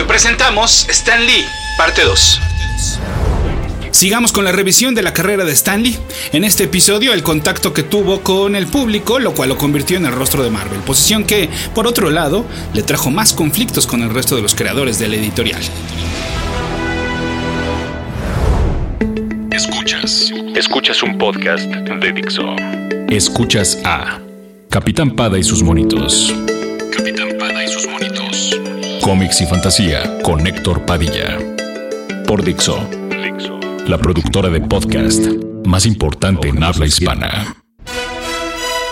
Hoy presentamos Stan Lee, parte 2. Sigamos con la revisión de la carrera de Stanley. En este episodio, el contacto que tuvo con el público, lo cual lo convirtió en el rostro de Marvel, posición que, por otro lado, le trajo más conflictos con el resto de los creadores de la editorial. Escuchas. Escuchas un podcast de Dixo. Escuchas a Capitán Pada y sus monitos. Cómics y fantasía con Héctor Padilla. Por Dixo la productora de podcast más importante en habla hispana.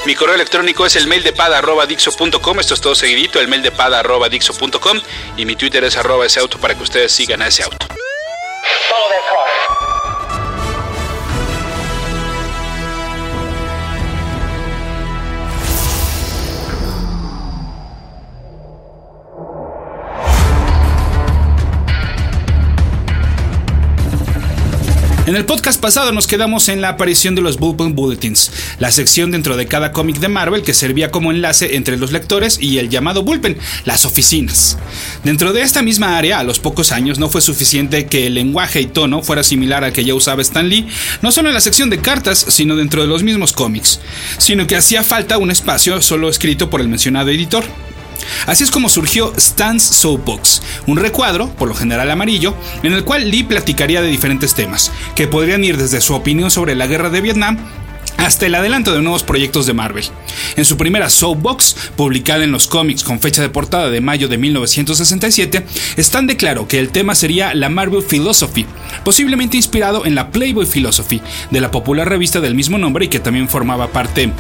Mi correo electrónico es el mail de pada.dixo.com. Esto es todo seguidito, el mail de pada.dixo.com. Y mi Twitter es arroba ese auto para que ustedes sigan a ese auto. En el podcast pasado nos quedamos en la aparición de los Bullpen Bulletins, la sección dentro de cada cómic de Marvel que servía como enlace entre los lectores y el llamado Bullpen, las oficinas. Dentro de esta misma área, a los pocos años no fue suficiente que el lenguaje y tono fuera similar al que ya usaba Stan Lee, no solo en la sección de cartas, sino dentro de los mismos cómics, sino que hacía falta un espacio solo escrito por el mencionado editor. Así es como surgió Stan's Soapbox, un recuadro, por lo general amarillo, en el cual Lee platicaría de diferentes temas, que podrían ir desde su opinión sobre la guerra de Vietnam hasta el adelanto de nuevos proyectos de Marvel. En su primera Soapbox, publicada en los cómics con fecha de portada de mayo de 1967, Stan declaró que el tema sería la Marvel Philosophy, posiblemente inspirado en la Playboy Philosophy de la popular revista del mismo nombre y que también formaba parte,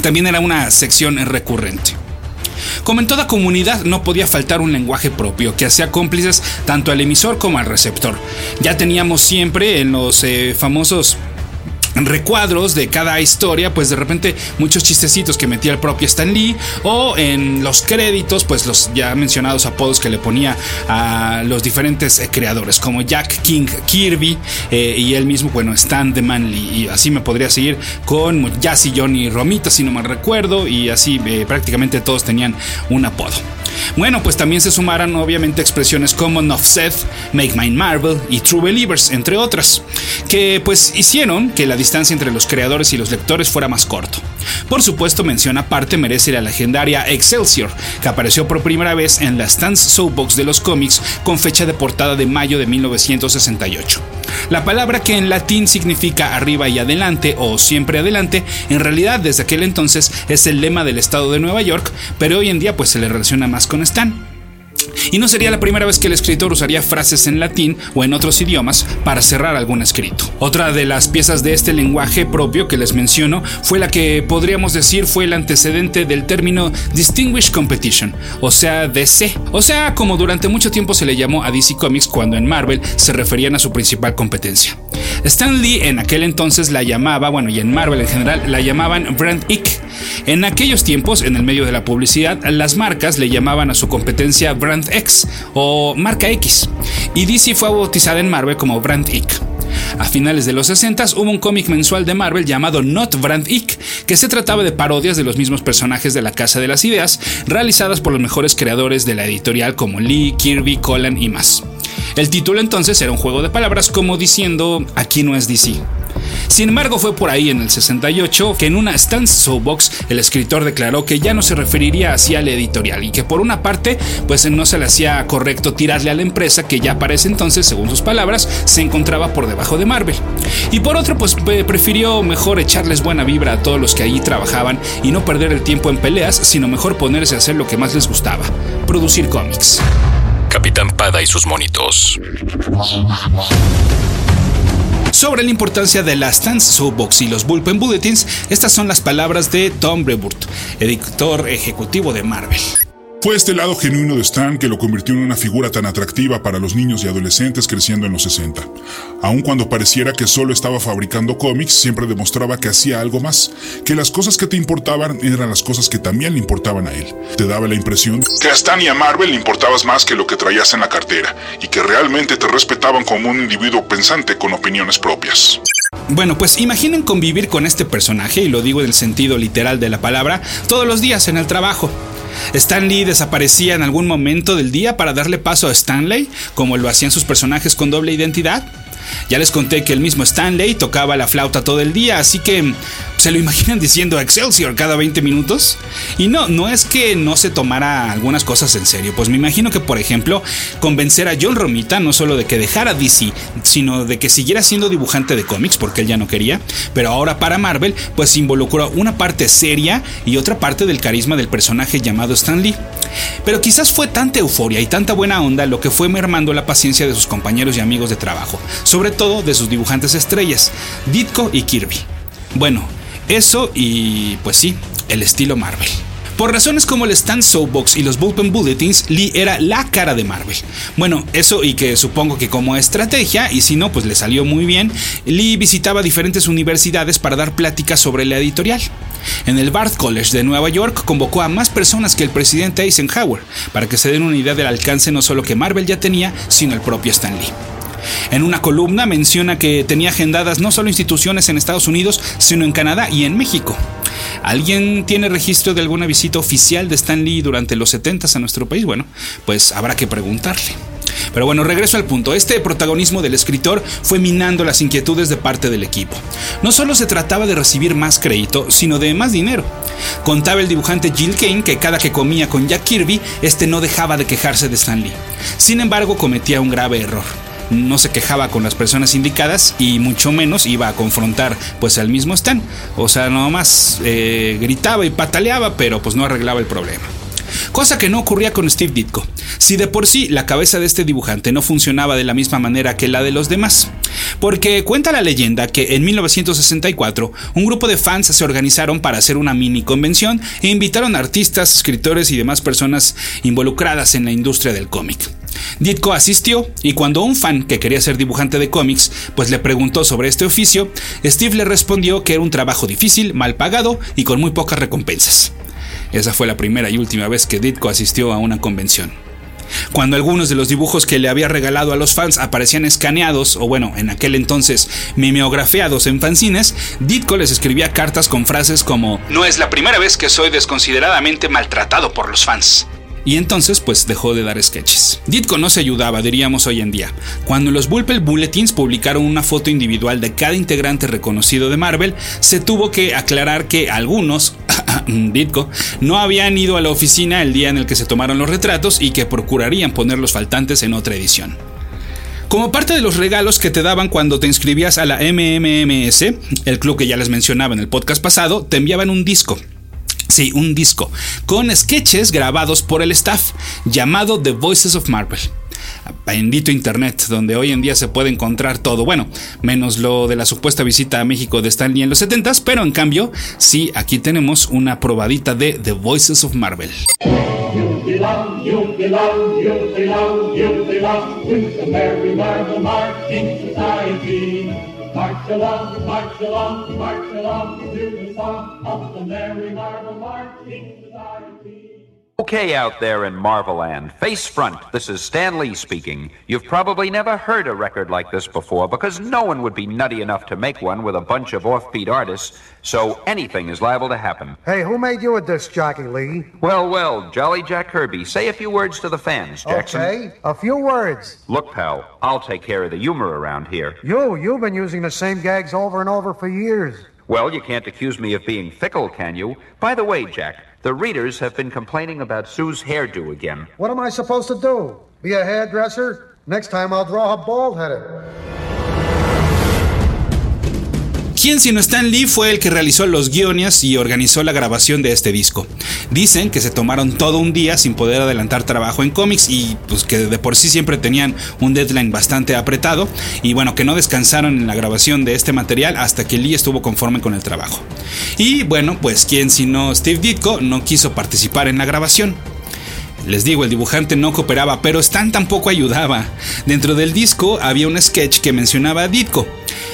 también era una sección recurrente. Como en toda comunidad, no podía faltar un lenguaje propio que hacía cómplices tanto al emisor como al receptor. Ya teníamos siempre en los eh, famosos recuadros de cada historia, pues de repente muchos chistecitos que metía el propio Stan Lee, o en los créditos, pues los ya mencionados apodos que le ponía a los diferentes eh, creadores, como Jack King Kirby eh, y él mismo, bueno, Stan The Manly, y así me podría seguir con Jazzy Johnny Romita, si no mal recuerdo, y así eh, prácticamente todos tenían un apodo. Bueno, pues también se sumaran obviamente expresiones como Nuff Seth, Make Mine Marvel y True Believers, entre otras, que pues hicieron que la distancia entre los creadores y los lectores fuera más corto. Por supuesto, mención aparte merece la legendaria Excelsior, que apareció por primera vez en la Stance Soapbox de los cómics con fecha de portada de mayo de 1968. La palabra que en latín significa arriba y adelante o siempre adelante, en realidad desde aquel entonces es el lema del estado de Nueva York, pero hoy en día pues se le relaciona más con Stan. Y no sería la primera vez que el escritor usaría frases en latín o en otros idiomas para cerrar algún escrito. Otra de las piezas de este lenguaje propio que les menciono fue la que podríamos decir fue el antecedente del término Distinguished Competition, o sea, DC, o sea, como durante mucho tiempo se le llamó a DC Comics cuando en Marvel se referían a su principal competencia. Stan Lee en aquel entonces la llamaba, bueno, y en Marvel en general la llamaban Brand Ick. En aquellos tiempos, en el medio de la publicidad, las marcas le llamaban a su competencia Brand X o Marca X, y DC fue bautizada en Marvel como Brand Ick. A finales de los 60 hubo un cómic mensual de Marvel llamado Not Brand Ick, que se trataba de parodias de los mismos personajes de la Casa de las Ideas, realizadas por los mejores creadores de la editorial como Lee, Kirby, Colin y más. El título entonces era un juego de palabras como diciendo aquí no es DC. Sin embargo, fue por ahí en el 68 que en una Stance Soapbox el escritor declaró que ya no se referiría así al editorial y que por una parte, pues no se le hacía correcto tirarle a la empresa que ya para ese entonces, según sus palabras, se encontraba por debajo de Marvel. Y por otro, pues prefirió mejor echarles buena vibra a todos los que allí trabajaban y no perder el tiempo en peleas, sino mejor ponerse a hacer lo que más les gustaba, producir cómics. Capitán Pada y sus monitos. Sobre la importancia de las Stance Soapbox y los Bullpen Bulletins, estas son las palabras de Tom Brevoort, editor ejecutivo de Marvel. Fue este lado genuino de Stan que lo convirtió en una figura tan atractiva para los niños y adolescentes creciendo en los 60. Aun cuando pareciera que solo estaba fabricando cómics, siempre demostraba que hacía algo más, que las cosas que te importaban eran las cosas que también le importaban a él. Te daba la impresión que a Stan y a Marvel le importabas más que lo que traías en la cartera, y que realmente te respetaban como un individuo pensante con opiniones propias. Bueno, pues imaginen convivir con este personaje, y lo digo en el sentido literal de la palabra, todos los días en el trabajo. Stan Lee desaparecía en algún momento del día para darle paso a Stanley, como lo hacían sus personajes con doble identidad. Ya les conté que el mismo Stanley tocaba la flauta todo el día, así que ¿se lo imaginan diciendo Excelsior cada 20 minutos? Y no, no es que no se tomara algunas cosas en serio, pues me imagino que por ejemplo convencer a John Romita no solo de que dejara DC, sino de que siguiera siendo dibujante de cómics porque él ya no quería, pero ahora para Marvel pues involucró una parte seria y otra parte del carisma del personaje llamado Stan Lee. Pero quizás fue tanta euforia y tanta buena onda lo que fue mermando la paciencia de sus compañeros y amigos de trabajo, sobre todo de sus dibujantes estrellas, Ditko y Kirby. Bueno, eso y pues sí, el estilo Marvel. Por razones como el Stand Soapbox y los Bullpen Bulletins, Lee era la cara de Marvel. Bueno, eso y que supongo que como estrategia, y si no, pues le salió muy bien, Lee visitaba diferentes universidades para dar pláticas sobre la editorial. En el Barth College de Nueva York convocó a más personas que el presidente Eisenhower, para que se den una idea del alcance no solo que Marvel ya tenía, sino el propio Stan Lee. En una columna menciona que tenía agendadas no solo instituciones en Estados Unidos, sino en Canadá y en México. ¿Alguien tiene registro de alguna visita oficial de Stan Lee durante los 70 a nuestro país? Bueno, pues habrá que preguntarle. Pero bueno, regreso al punto. Este protagonismo del escritor fue minando las inquietudes de parte del equipo. No solo se trataba de recibir más crédito, sino de más dinero. Contaba el dibujante Jill Kane que cada que comía con Jack Kirby, este no dejaba de quejarse de Stan Lee. Sin embargo, cometía un grave error no se quejaba con las personas indicadas y mucho menos iba a confrontar pues al mismo Stan. O sea, nomás eh, gritaba y pataleaba, pero pues no arreglaba el problema. Cosa que no ocurría con Steve Ditko. Si de por sí la cabeza de este dibujante no funcionaba de la misma manera que la de los demás. Porque cuenta la leyenda que en 1964 un grupo de fans se organizaron para hacer una mini convención e invitaron a artistas, escritores y demás personas involucradas en la industria del cómic. Ditko asistió y cuando un fan que quería ser dibujante de cómics pues le preguntó sobre este oficio, Steve le respondió que era un trabajo difícil, mal pagado y con muy pocas recompensas. Esa fue la primera y última vez que Ditko asistió a una convención. Cuando algunos de los dibujos que le había regalado a los fans aparecían escaneados, o bueno, en aquel entonces mimeografiados en fanzines, Ditko les escribía cartas con frases como No es la primera vez que soy desconsideradamente maltratado por los fans y entonces pues dejó de dar sketches. Ditko no se ayudaba, diríamos hoy en día. Cuando los Bullpen Bulletins publicaron una foto individual de cada integrante reconocido de Marvel, se tuvo que aclarar que algunos, Ditko, no habían ido a la oficina el día en el que se tomaron los retratos y que procurarían poner los faltantes en otra edición. Como parte de los regalos que te daban cuando te inscribías a la MMMS, el club que ya les mencionaba en el podcast pasado, te enviaban un disco. Sí, un disco con sketches grabados por el staff llamado The Voices of Marvel. Bendito Internet, donde hoy en día se puede encontrar todo. Bueno, menos lo de la supuesta visita a México de Stanley en los 70s, pero en cambio, sí, aquí tenemos una probadita de The Voices of Marvel. March along, march along, march along to the song of the Merry Marvel Marching. Okay, out there in Marveland, face front, this is Stan Lee speaking. You've probably never heard a record like this before because no one would be nutty enough to make one with a bunch of offbeat artists, so anything is liable to happen. Hey, who made you a disc jockey, Lee? Well, well, Jolly Jack Kirby, say a few words to the fans, Jackson. Okay, a few words. Look, pal, I'll take care of the humor around here. You, you've been using the same gags over and over for years. Well, you can't accuse me of being fickle, can you? By the way, Jack, the readers have been complaining about Sue's hairdo again. What am I supposed to do? Be a hairdresser? Next time I'll draw her bald headed. ¿Quién sino Stan Lee fue el que realizó los guiones y organizó la grabación de este disco? Dicen que se tomaron todo un día sin poder adelantar trabajo en cómics y pues que de por sí siempre tenían un deadline bastante apretado y bueno, que no descansaron en la grabación de este material hasta que Lee estuvo conforme con el trabajo. Y bueno, pues quién sino Steve Ditko no quiso participar en la grabación. Les digo, el dibujante no cooperaba, pero Stan tampoco ayudaba. Dentro del disco había un sketch que mencionaba a Ditko.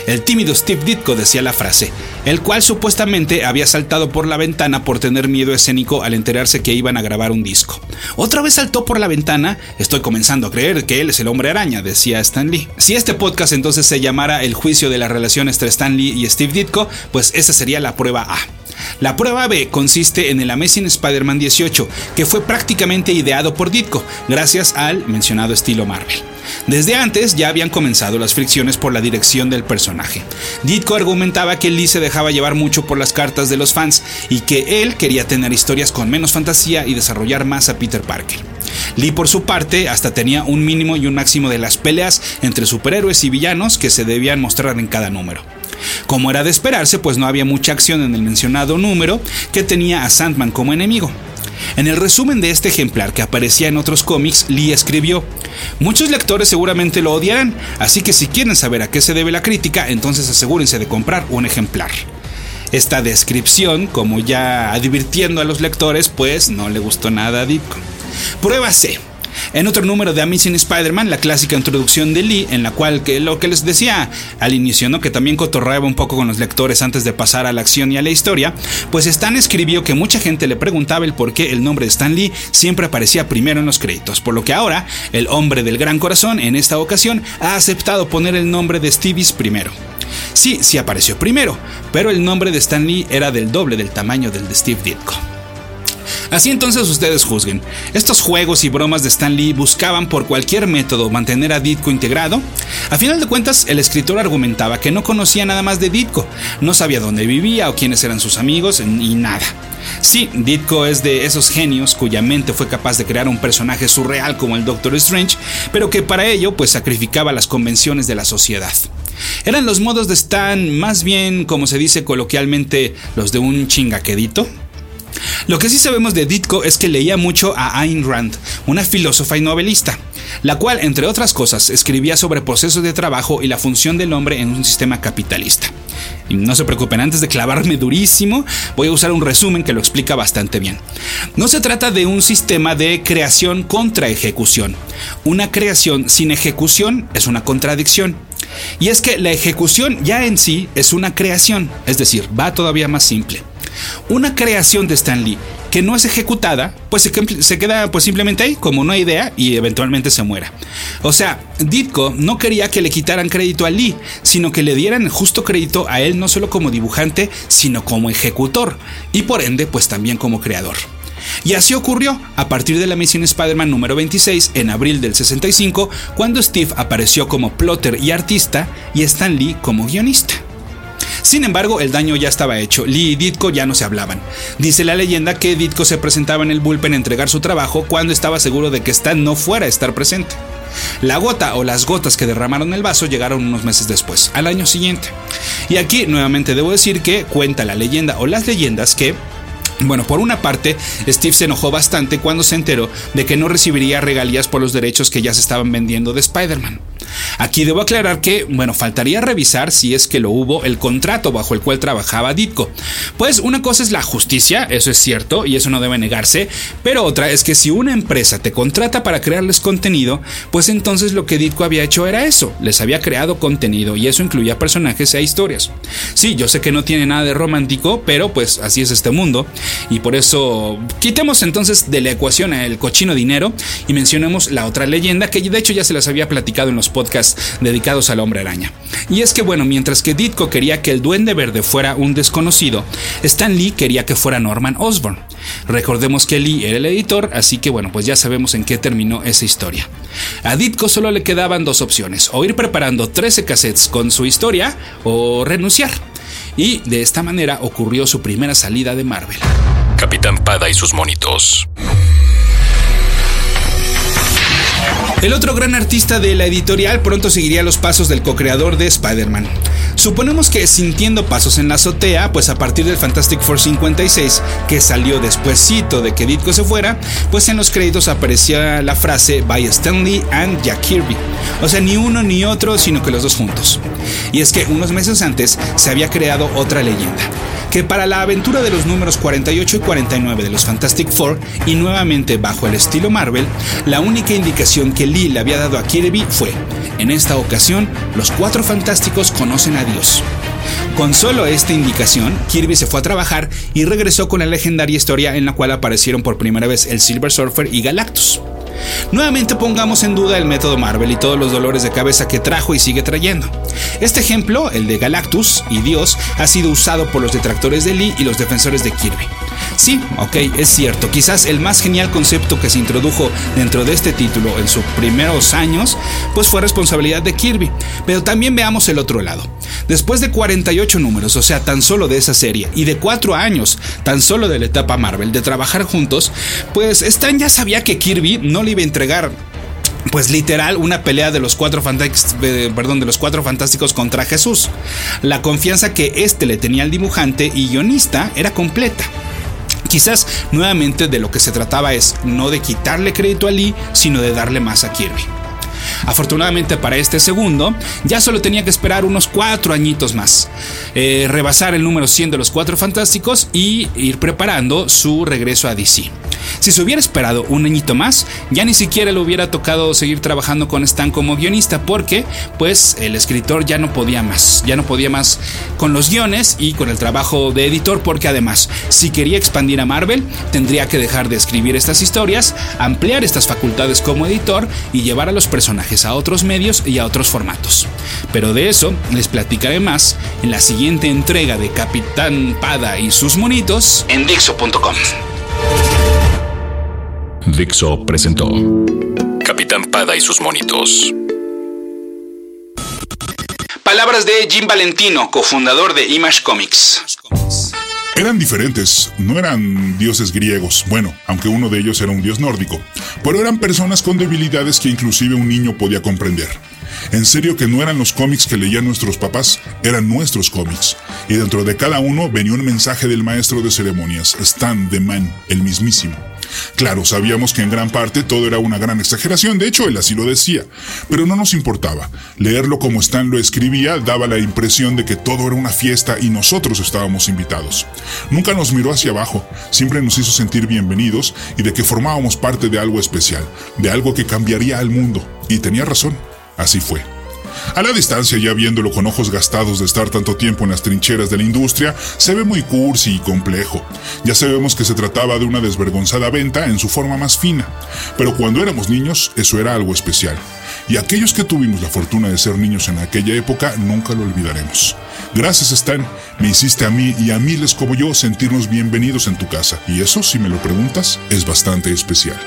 El tímido Steve Ditko decía la frase, el cual supuestamente había saltado por la ventana por tener miedo escénico al enterarse que iban a grabar un disco. Otra vez saltó por la ventana, estoy comenzando a creer que él es el hombre araña, decía Stan Lee. Si este podcast entonces se llamara El juicio de la relación entre Stan Lee y Steve Ditko, pues esa sería la prueba A. La prueba B consiste en el Amazing Spider-Man 18, que fue prácticamente ideado por Ditko, gracias al mencionado estilo Marvel. Desde antes ya habían comenzado las fricciones por la dirección del personaje. Ditko argumentaba que Lee se dejaba llevar mucho por las cartas de los fans y que él quería tener historias con menos fantasía y desarrollar más a Peter Parker. Lee por su parte hasta tenía un mínimo y un máximo de las peleas entre superhéroes y villanos que se debían mostrar en cada número. Como era de esperarse, pues no había mucha acción en el mencionado número que tenía a Sandman como enemigo. En el resumen de este ejemplar que aparecía en otros cómics, Lee escribió, Muchos lectores seguramente lo odiarán, así que si quieren saber a qué se debe la crítica, entonces asegúrense de comprar un ejemplar. Esta descripción, como ya advirtiendo a los lectores, pues no le gustó nada a Ditko. Prueba C. En otro número de Amazing Spider-Man, la clásica introducción de Lee, en la cual lo que les decía al inicio, ¿no? que también cotorreaba un poco con los lectores antes de pasar a la acción y a la historia, pues Stan escribió que mucha gente le preguntaba el por qué el nombre de Stan Lee siempre aparecía primero en los créditos, por lo que ahora el hombre del gran corazón en esta ocasión ha aceptado poner el nombre de Stevie primero. Sí, sí apareció primero, pero el nombre de Stan Lee era del doble del tamaño del de Steve Ditko. Así entonces ustedes juzguen. Estos juegos y bromas de Stan Lee buscaban por cualquier método mantener a Ditko integrado. A final de cuentas, el escritor argumentaba que no conocía nada más de Ditko, no sabía dónde vivía o quiénes eran sus amigos y nada. Sí, Ditko es de esos genios cuya mente fue capaz de crear un personaje surreal como el Doctor Strange, pero que para ello pues sacrificaba las convenciones de la sociedad. Eran los modos de Stan más bien, como se dice coloquialmente, los de un chingaquedito. Lo que sí sabemos de Ditko es que leía mucho a Ayn Rand, una filósofa y novelista, la cual, entre otras cosas, escribía sobre procesos de trabajo y la función del hombre en un sistema capitalista. Y no se preocupen, antes de clavarme durísimo, voy a usar un resumen que lo explica bastante bien. No se trata de un sistema de creación contra ejecución. Una creación sin ejecución es una contradicción. Y es que la ejecución ya en sí es una creación, es decir, va todavía más simple. Una creación de Stan Lee que no es ejecutada, pues se, queda pues simplemente ahí como una idea y eventualmente se muera. O sea, Ditko no quería que le quitaran crédito a Lee, sino que le dieran justo crédito a él no solo como dibujante, sino como ejecutor y por ende pues también como creador. Y así ocurrió a partir de la misión Spider-Man número 26 en abril del 65, cuando Steve apareció como plotter y artista y Stan Lee como guionista. Sin embargo, el daño ya estaba hecho. Lee y Ditko ya no se hablaban. Dice la leyenda que Ditko se presentaba en el bullpen a entregar su trabajo cuando estaba seguro de que Stan no fuera a estar presente. La gota o las gotas que derramaron el vaso llegaron unos meses después, al año siguiente. Y aquí nuevamente debo decir que cuenta la leyenda o las leyendas que bueno, por una parte, Steve se enojó bastante cuando se enteró de que no recibiría regalías por los derechos que ya se estaban vendiendo de Spider-Man. Aquí debo aclarar que, bueno, faltaría revisar si es que lo hubo el contrato bajo el cual trabajaba Ditko. Pues una cosa es la justicia, eso es cierto y eso no debe negarse, pero otra es que si una empresa te contrata para crearles contenido, pues entonces lo que Ditko había hecho era eso, les había creado contenido y eso incluía personajes e historias. Sí, yo sé que no tiene nada de romántico, pero pues así es este mundo y por eso quitemos entonces de la ecuación el cochino dinero y mencionemos la otra leyenda que de hecho ya se las había platicado en los podcasts dedicados al hombre araña. Y es que bueno, mientras que Ditko quería que el duende verde fuera un desconocido, Stan Lee quería que fuera Norman Osborn. Recordemos que Lee era el editor, así que bueno, pues ya sabemos en qué terminó esa historia. A Ditko solo le quedaban dos opciones, o ir preparando 13 cassettes con su historia o renunciar y de esta manera ocurrió su primera salida de Marvel. Capitán Pada y sus monitos. El otro gran artista de la editorial pronto seguiría los pasos del co-creador de Spider-Man. Suponemos que sintiendo pasos en la azotea, pues a partir del Fantastic Four 56, que salió despuesito de que Ditko se fuera, pues en los créditos aparecía la frase by Stanley and Jack Kirby. O sea, ni uno ni otro, sino que los dos juntos. Y es que unos meses antes se había creado otra leyenda que para la aventura de los números 48 y 49 de los Fantastic Four, y nuevamente bajo el estilo Marvel, la única indicación que Lee le había dado a Kirby fue, en esta ocasión, los cuatro fantásticos conocen a Dios. Con solo esta indicación, Kirby se fue a trabajar y regresó con la legendaria historia en la cual aparecieron por primera vez el Silver Surfer y Galactus. Nuevamente pongamos en duda el método Marvel y todos los dolores de cabeza que trajo y sigue trayendo. Este ejemplo, el de Galactus y Dios, ha sido usado por los detractores de Lee y los defensores de Kirby. Sí, ok, es cierto, quizás el más genial concepto que se introdujo dentro de este título en sus primeros años, pues fue responsabilidad de Kirby, pero también veamos el otro lado. Después de 48 números, o sea, tan solo de esa serie, y de 4 años, tan solo de la etapa Marvel, de trabajar juntos, pues Stan ya sabía que Kirby no le iba a entregar pues literal una pelea de los cuatro perdón, de los cuatro fantásticos contra Jesús. La confianza que este le tenía al dibujante y guionista era completa. Quizás nuevamente de lo que se trataba es no de quitarle crédito a Lee, sino de darle más a Kirby. Afortunadamente para este segundo, ya solo tenía que esperar unos cuatro añitos más, eh, rebasar el número 100 de los cuatro fantásticos y ir preparando su regreso a DC. Si se hubiera esperado un añito más, ya ni siquiera le hubiera tocado seguir trabajando con Stan como guionista porque pues el escritor ya no podía más, ya no podía más con los guiones y con el trabajo de editor porque además si quería expandir a Marvel tendría que dejar de escribir estas historias, ampliar estas facultades como editor y llevar a los personajes a otros medios y a otros formatos. Pero de eso les platicaré más en la siguiente entrega de Capitán Pada y sus monitos en Dixo.com. Dixo presentó Capitán Pada y sus monitos. Palabras de Jim Valentino, cofundador de Image Comics. Eran diferentes, no eran dioses griegos, bueno, aunque uno de ellos era un dios nórdico, pero eran personas con debilidades que inclusive un niño podía comprender. En serio que no eran los cómics que leían nuestros papás, eran nuestros cómics. Y dentro de cada uno venía un mensaje del maestro de ceremonias, Stan the Man, el mismísimo. Claro, sabíamos que en gran parte todo era una gran exageración, de hecho él así lo decía, pero no nos importaba. Leerlo como Stan lo escribía daba la impresión de que todo era una fiesta y nosotros estábamos invitados. Nunca nos miró hacia abajo, siempre nos hizo sentir bienvenidos y de que formábamos parte de algo especial, de algo que cambiaría al mundo. Y tenía razón, así fue. A la distancia, ya viéndolo con ojos gastados de estar tanto tiempo en las trincheras de la industria, se ve muy cursi y complejo. Ya sabemos que se trataba de una desvergonzada venta en su forma más fina. Pero cuando éramos niños, eso era algo especial. Y aquellos que tuvimos la fortuna de ser niños en aquella época, nunca lo olvidaremos. Gracias, Stan. Me hiciste a mí y a miles como yo sentirnos bienvenidos en tu casa. Y eso, si me lo preguntas, es bastante especial.